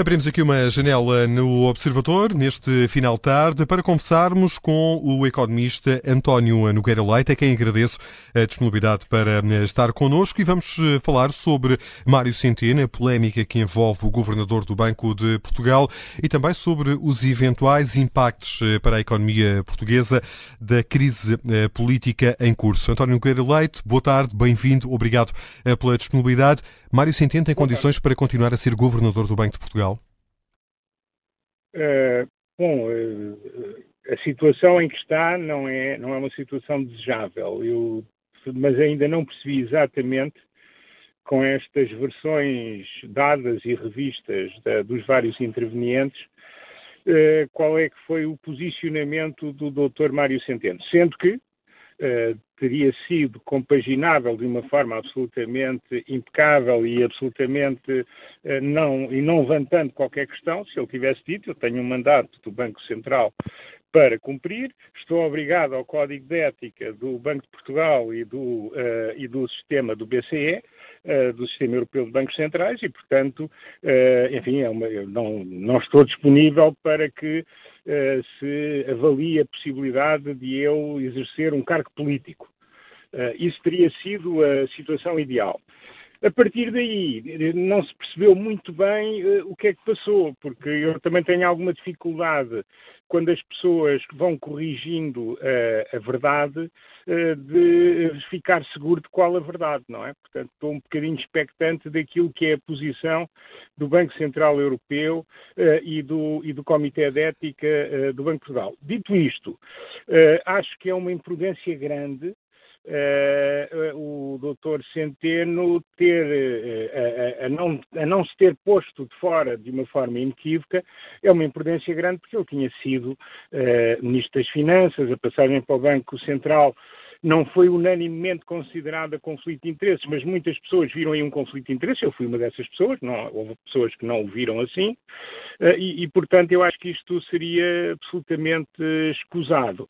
Abrimos aqui uma janela no Observador, neste final de tarde, para conversarmos com o economista António Nogueira Leite, a quem agradeço a disponibilidade para eh, estar connosco e vamos eh, falar sobre Mário Centeno, a polémica que envolve o governador do Banco de Portugal e também sobre os eventuais impactos eh, para a economia portuguesa da crise política em curso. António Nogueira Leite, boa tarde, bem-vindo, obrigado pela disponibilidade. Mário Centeno tem condições para continuar a ser governador do Banco de Portugal? Uh, bom, uh, a situação em que está não é, não é uma situação desejável, eu, mas ainda não percebi exatamente com estas versões dadas e revistas da, dos vários intervenientes uh, qual é que foi o posicionamento do Dr. Mário Centeno, sendo que teria sido compaginável de uma forma absolutamente impecável e absolutamente uh, não e não levantando qualquer questão, se ele tivesse dito, eu tenho um mandato do Banco Central para cumprir, estou obrigado ao Código de Ética do Banco de Portugal e do, uh, e do sistema do BCE, do Sistema Europeu de Bancos Centrais e, portanto, enfim, é uma, não, não estou disponível para que eh, se avalia a possibilidade de eu exercer um cargo político. Uh, isso teria sido a situação ideal. A partir daí, não se percebeu muito bem uh, o que é que passou, porque eu também tenho alguma dificuldade quando as pessoas vão corrigindo uh, a verdade uh, de ficar seguro de qual a verdade, não é? Portanto, estou um bocadinho expectante daquilo que é a posição do Banco Central Europeu e, do, e do Comitê de Ética do Banco de Portugal. Dito isto, acho que é uma imprudência grande Uh, o doutor Centeno ter, uh, a, a, não, a não se ter posto de fora de uma forma inequívoca é uma imprudência grande porque ele tinha sido Ministro das Finanças, a passagem para o Banco Central não foi unanimemente considerada conflito de interesses, mas muitas pessoas viram aí um conflito de interesses, eu fui uma dessas pessoas, não, houve pessoas que não o viram assim, uh, e, e, portanto eu acho que isto seria absolutamente escusado.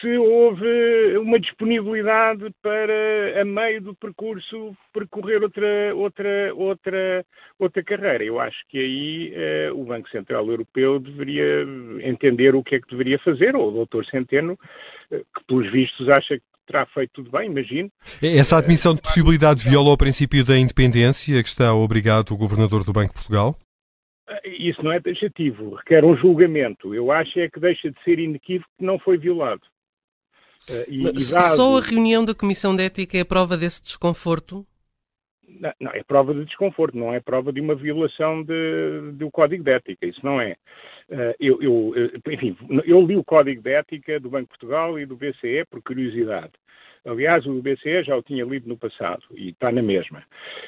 Se houve uma disponibilidade para, a meio do percurso, percorrer outra, outra, outra, outra carreira, eu acho que aí uh, o Banco Central Europeu deveria entender o que é que deveria fazer, ou o doutor Centeno, que pelos vistos acha que terá feito tudo bem, imagino. Essa admissão de possibilidade viola o princípio da independência que está obrigado o Governador do Banco de Portugal? Isso não é taxativo, requer um julgamento. Eu acho é que deixa de ser inequívoco que não foi violado. Eh, e, e dado... Só a reunião da Comissão de Ética é prova desse desconforto? Não, não, é prova de desconforto, não é prova de uma violação de, do Código de Ética, isso não é. Uh, eu, eu, enfim, eu li o Código de Ética do Banco de Portugal e do BCE por curiosidade. Aliás, o BCE já o tinha lido no passado e está na mesma.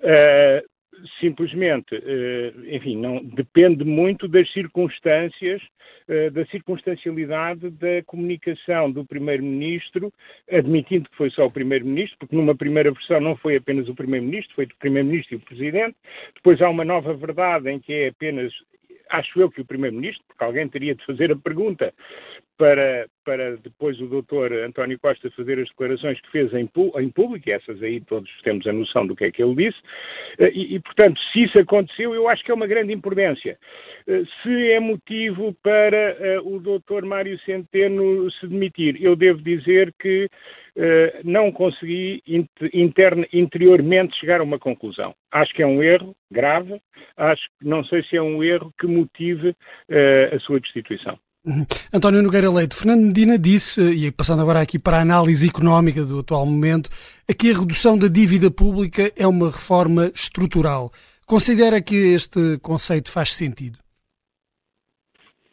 Uh, simplesmente, eh, enfim, não depende muito das circunstâncias, eh, da circunstancialidade da comunicação do Primeiro-Ministro, admitindo que foi só o Primeiro-Ministro, porque numa primeira versão não foi apenas o Primeiro-Ministro, foi o Primeiro-Ministro e o Presidente. Depois há uma nova verdade em que é apenas acho eu que o Primeiro-Ministro, porque alguém teria de fazer a pergunta para, para depois o doutor António Costa fazer as declarações que fez em, em público, essas aí todos temos a noção do que é que ele disse, eh, e, e, portanto, se isso aconteceu, eu acho que é uma grande imprudência. Eh, se é motivo para uh, o doutor Mário Centeno se demitir, eu devo dizer que uh, não consegui interiormente chegar a uma conclusão. Acho que é um erro grave, acho não sei se é um erro que motive uh, a sua destituição. António Nogueira Leite, Fernando Medina disse, e passando agora aqui para a análise económica do atual momento, que a redução da dívida pública é uma reforma estrutural. Considera que este conceito faz sentido?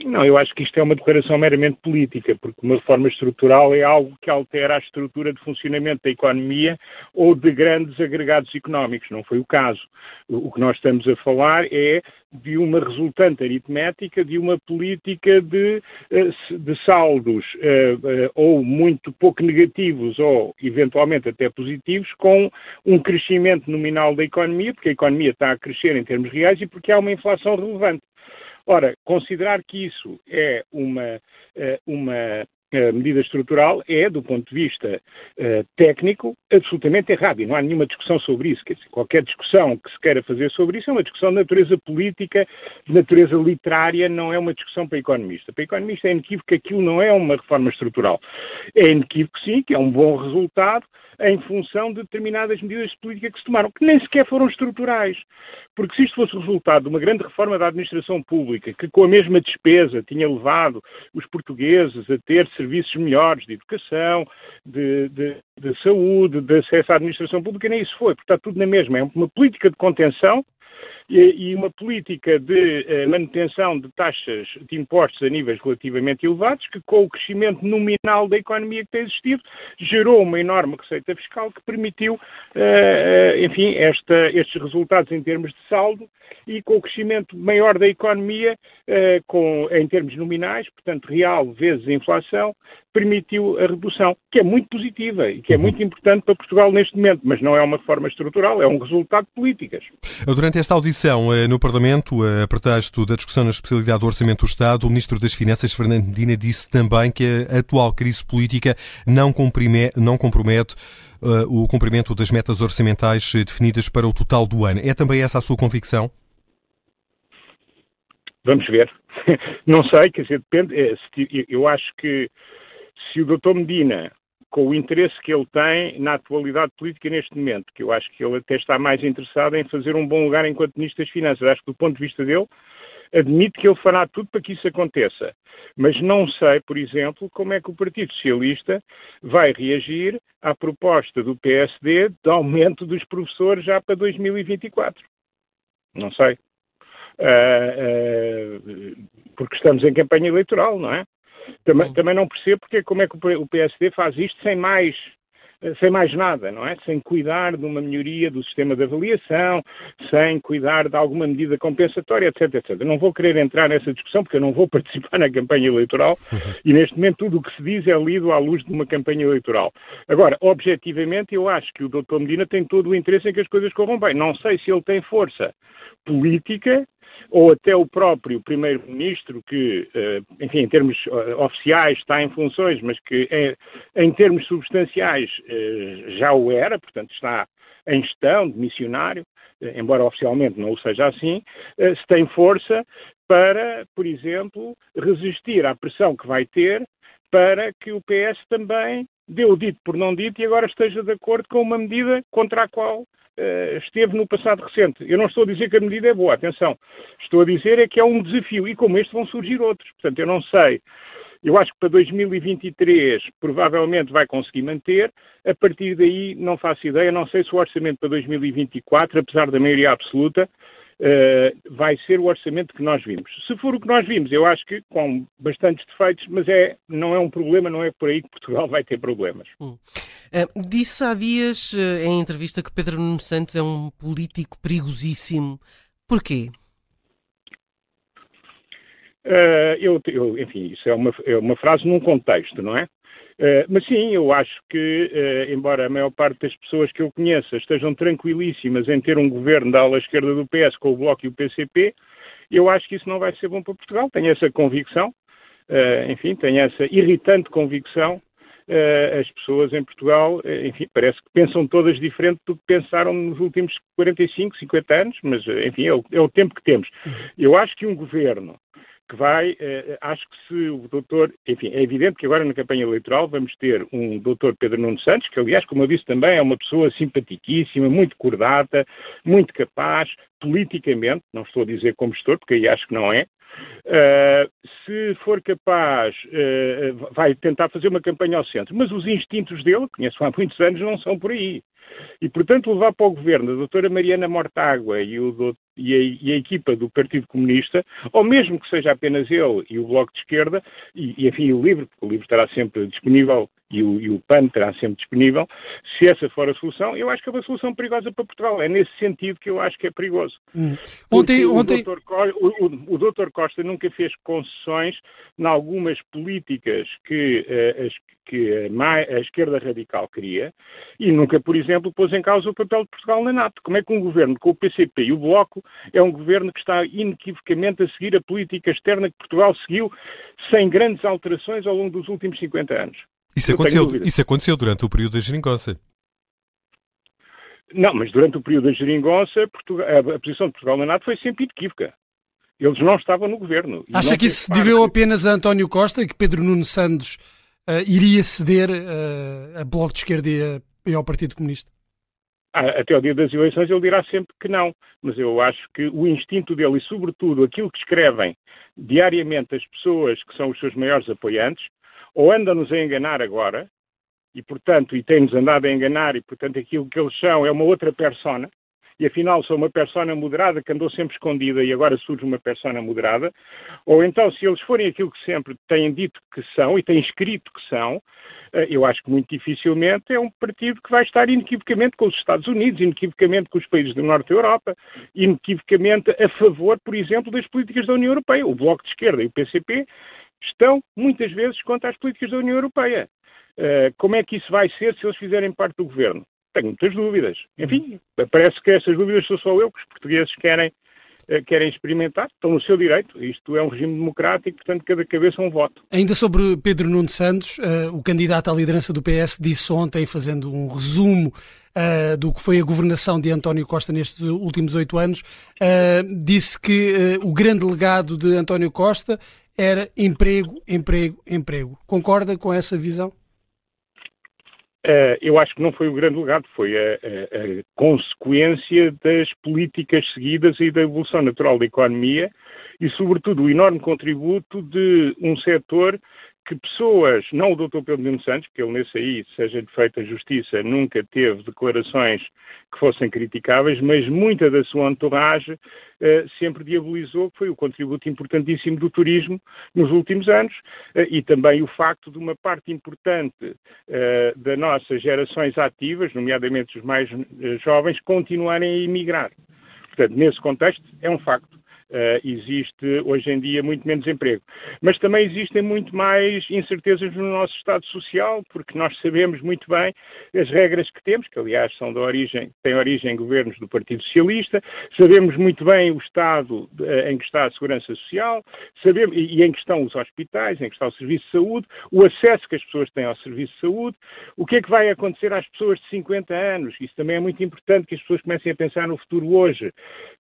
Não, eu acho que isto é uma declaração meramente política, porque uma reforma estrutural é algo que altera a estrutura de funcionamento da economia ou de grandes agregados económicos. Não foi o caso. O que nós estamos a falar é de uma resultante aritmética de uma política de, eh, de saldos eh, eh, ou muito pouco negativos ou eventualmente até positivos com um crescimento nominal da economia, porque a economia está a crescer em termos reais e porque há uma inflação relevante. Ora, considerar que isso é uma, uma medida estrutural é, do ponto de vista uh, técnico, absolutamente errado. E não há nenhuma discussão sobre isso. Dizer, qualquer discussão que se queira fazer sobre isso é uma discussão de natureza política, de natureza literária, não é uma discussão para economista. Para economista é inequívoco que aquilo não é uma reforma estrutural. É inequívoco, sim, que é um bom resultado em função de determinadas medidas de política que se tomaram, que nem sequer foram estruturais. Porque se isto fosse resultado de uma grande reforma da administração pública, que com a mesma despesa tinha levado os portugueses a ter serviços melhores de educação, de, de, de saúde, de acesso à administração pública, nem isso foi, está tudo na mesma. É uma política de contenção e uma política de eh, manutenção de taxas de impostos a níveis relativamente elevados, que com o crescimento nominal da economia que tem existido, gerou uma enorme receita fiscal que permitiu, eh, eh, enfim, esta, estes resultados em termos de saldo e com o crescimento maior da economia, com, em termos nominais, portanto, real vezes inflação, permitiu a redução, que é muito positiva e que é uhum. muito importante para Portugal neste momento, mas não é uma forma estrutural, é um resultado de políticas. Durante esta audição eh, no Parlamento, eh, a pretexto da discussão na especialidade do Orçamento do Estado, o Ministro das Finanças, Fernando Medina, disse também que a atual crise política não, não compromete uh, o cumprimento das metas orçamentais definidas para o total do ano. É também essa a sua convicção? Vamos ver. Não sei, quer dizer, depende. Eu acho que se o Dr. Medina, com o interesse que ele tem na atualidade política neste momento, que eu acho que ele até está mais interessado em fazer um bom lugar enquanto Ministro das Finanças, acho que do ponto de vista dele, admite que ele fará tudo para que isso aconteça. Mas não sei, por exemplo, como é que o Partido Socialista vai reagir à proposta do PSD de aumento dos professores já para 2024. Não sei. Uh, uh, porque estamos em campanha eleitoral, não é? Também, uhum. também não percebo porque como é que o PSD faz isto sem mais sem mais nada, não é? Sem cuidar de uma melhoria do sistema de avaliação, sem cuidar de alguma medida compensatória, etc, etc. Não vou querer entrar nessa discussão porque eu não vou participar na campanha eleitoral uhum. e neste momento tudo o que se diz é lido à luz de uma campanha eleitoral. Agora, objetivamente, eu acho que o Dr. Medina tem todo o interesse em que as coisas corram bem. Não sei se ele tem força política ou até o próprio Primeiro-Ministro, que, eh, enfim, em termos eh, oficiais está em funções, mas que em termos substanciais eh, já o era, portanto está em gestão de missionário, embora oficialmente não o seja assim, se tem força para, por exemplo, resistir à pressão que vai ter para que o PS também o dito por não dito e agora esteja de acordo com uma medida contra a qual esteve no passado recente. Eu não estou a dizer que a medida é boa, atenção. Estou a dizer é que é um desafio e como este vão surgir outros. Portanto, eu não sei. Eu acho que para 2023 provavelmente vai conseguir manter. A partir daí não faço ideia. Não sei se o orçamento para 2024, apesar da maioria absoluta, Uh, vai ser o orçamento que nós vimos. Se for o que nós vimos, eu acho que com bastantes defeitos, mas é, não é um problema, não é por aí que Portugal vai ter problemas. Hum. Uh, disse há dias uh, em entrevista que Pedro Nuno Santos é um político perigosíssimo. Porquê? Eu, eu, enfim, isso é uma, é uma frase num contexto, não é? Eh, mas sim, eu acho que, uh, embora a maior parte das pessoas que eu conheça estejam tranquilíssimas em ter um governo da ala esquerda do PS com o Bloco e o PCP, eu acho que isso não vai ser bom para Portugal. Tenho essa convicção, uh, enfim, tenho essa irritante convicção. as pessoas em Portugal, enfim, parece que pensam todas diferente do que pensaram nos últimos 45, 50 anos, mas, enfim, é o, é o tempo que temos. Eu acho que um governo que vai, eh, acho que se o doutor, enfim, é evidente que agora na campanha eleitoral vamos ter um doutor Pedro Nuno Santos, que aliás, como eu disse também, é uma pessoa simpaticíssima, muito cordata, muito capaz, politicamente, não estou a dizer como gestor, porque aí acho que não é, Uh, se for capaz, uh, vai tentar fazer uma campanha ao centro, mas os instintos dele, conheço há muitos anos, não são por aí. E, portanto, levar para o governo a doutora Mariana Mortágua e, o, e, a, e, a, equipa do Partido Comunista, ou mesmo que seja apenas ele e o Bloco de Esquerda, e, e enfim, o livro, porque o livro estará sempre disponível e o, e o PAN terá sempre disponível. Se essa for a solução, eu acho que é uma solução perigosa para Portugal. É nesse sentido que eu acho que é perigoso. Hum. Ontem, ontem... O, doutor, o, o, o doutor Costa nunca fez concessões em algumas políticas que, uh, as, que a, a, esquerda radical queria e nunca, por exemplo, pôs em causa o papel de Portugal na NATO. Como é que um governo com o PCP e o Bloco é um governo que está inequivocamente a seguir a política externa que Portugal seguiu sem grandes alterações ao longo dos últimos 50 anos? Isso aconteceu, isso aconteceu durante o período da geringonça. Não, mas durante o período da geringonça, a posição de Portugal na NATO foi sempre inequívoca. Eles não estavam no governo. Acha que isso se deveu apenas a António Costa e que Pedro Nuno Santos uh, iria ceder uh, a Bloco de Esquerda e, a, e ao Partido Comunista? Ah, até ao dia das eleições ele dirá sempre que não, mas eu acho que o instinto dele e, sobretudo, aquilo que escrevem diariamente as pessoas que são os seus maiores apoiantes, ou andam-nos a enganar agora, e portanto, e têm-nos andado a enganar, e portanto aquilo que eles são é uma outra persona, e afinal são uma persona moderada que andou sempre escondida e agora surge uma persona moderada, ou então se eles forem aquilo que sempre têm dito que são e têm escrito que são, eh, eu acho que muito dificilmente é um partido que vai estar inequivocamente com os Estados Unidos, inequivocamente com os países do Norte da Europa, inequivocamente a favor, por exemplo, das políticas da União Europeia. O Bloco de Esquerda e o PCP estão muitas vezes contra as políticas da União Europeia. Uh, como é que isso vai ser se eles fizerem parte do governo? Tenho muitas dúvidas. Enfim, parece que essas dúvidas sou só eu que os portugueses querem, uh, querem experimentar, estão no seu direito. Isto é um regime democrático, portanto, cada cabeça é um voto. Ainda sobre Pedro Nuno Santos, uh, o candidato à liderança do PS disse ontem, fazendo um resumo do que foi a governação de António Costa nestes últimos oito anos, disse que o grande legado de António Costa era emprego, emprego, emprego. Concorda com essa visão? Uh, eu acho que não foi o grande legado, foi a, a, a, consequência das políticas seguidas e da evolução natural da economia e, sobretudo, o enorme contributo de um setor que pessoas, não o Dr. Pedro Nuno Santos, porque ele nesse aí, seja-lhe feita justiça, nunca teve declarações que fossem criticáveis, mas muita da sua entourage uh, sempre diabolizou, que foi o contributo importantíssimo do turismo nos últimos anos uh, e também o facto de uma parte importante uh, das nossas gerações ativas, nomeadamente os mais jovens, continuarem a emigrar. Portanto, nesse contexto, é um facto Uh, existe hoje em dia muito menos emprego. Mas também existem muito mais incertezas no nosso Estado Social, porque nós sabemos muito bem as regras que temos, que aliás são da origem, têm origem em governos do Partido Socialista, sabemos muito bem o Estado uh, em que está a Segurança Social, sabemos, e, em que estão os hospitais, em que está o Serviço de Saúde, o acesso que as pessoas têm ao Serviço de Saúde, o que é que vai acontecer às pessoas de 50 anos, isso também é muito importante que as pessoas comecem a pensar no futuro hoje.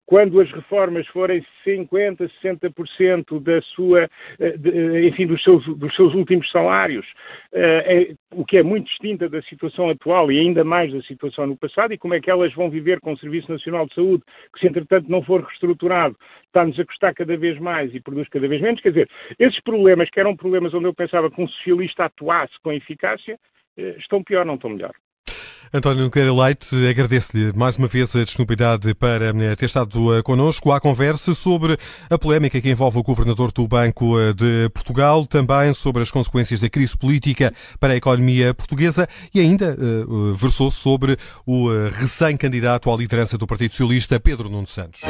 Quando as reformas forem 50%, 60% da sua, eh, eh, enfim, dos seus, dos seus últimos salários, eh, o que é muito distinta da situação atual e ainda mais da situação no passado, e como é que elas vão viver com o Serviço Nacional de Saúde, que se entretanto não for reestruturado, está-nos a custar cada vez mais e produz cada vez menos. Quer dizer, esses problemas, que eram problemas onde eu pensava que um socialista atuasse com eficácia, estão pior, não estão melhor. António Nogueira Leite, agradeço-lhe mais uma vez a disponibilidade para eh, ter estado eh, connosco à conversa sobre a polémica que envolve o governador do Banco eh, de Portugal, também sobre as consequências da crise política para a economia portuguesa e ainda uh, versou sobre o recém-candidato à liderança do Partido Socialista, Pedro Nuno Santos.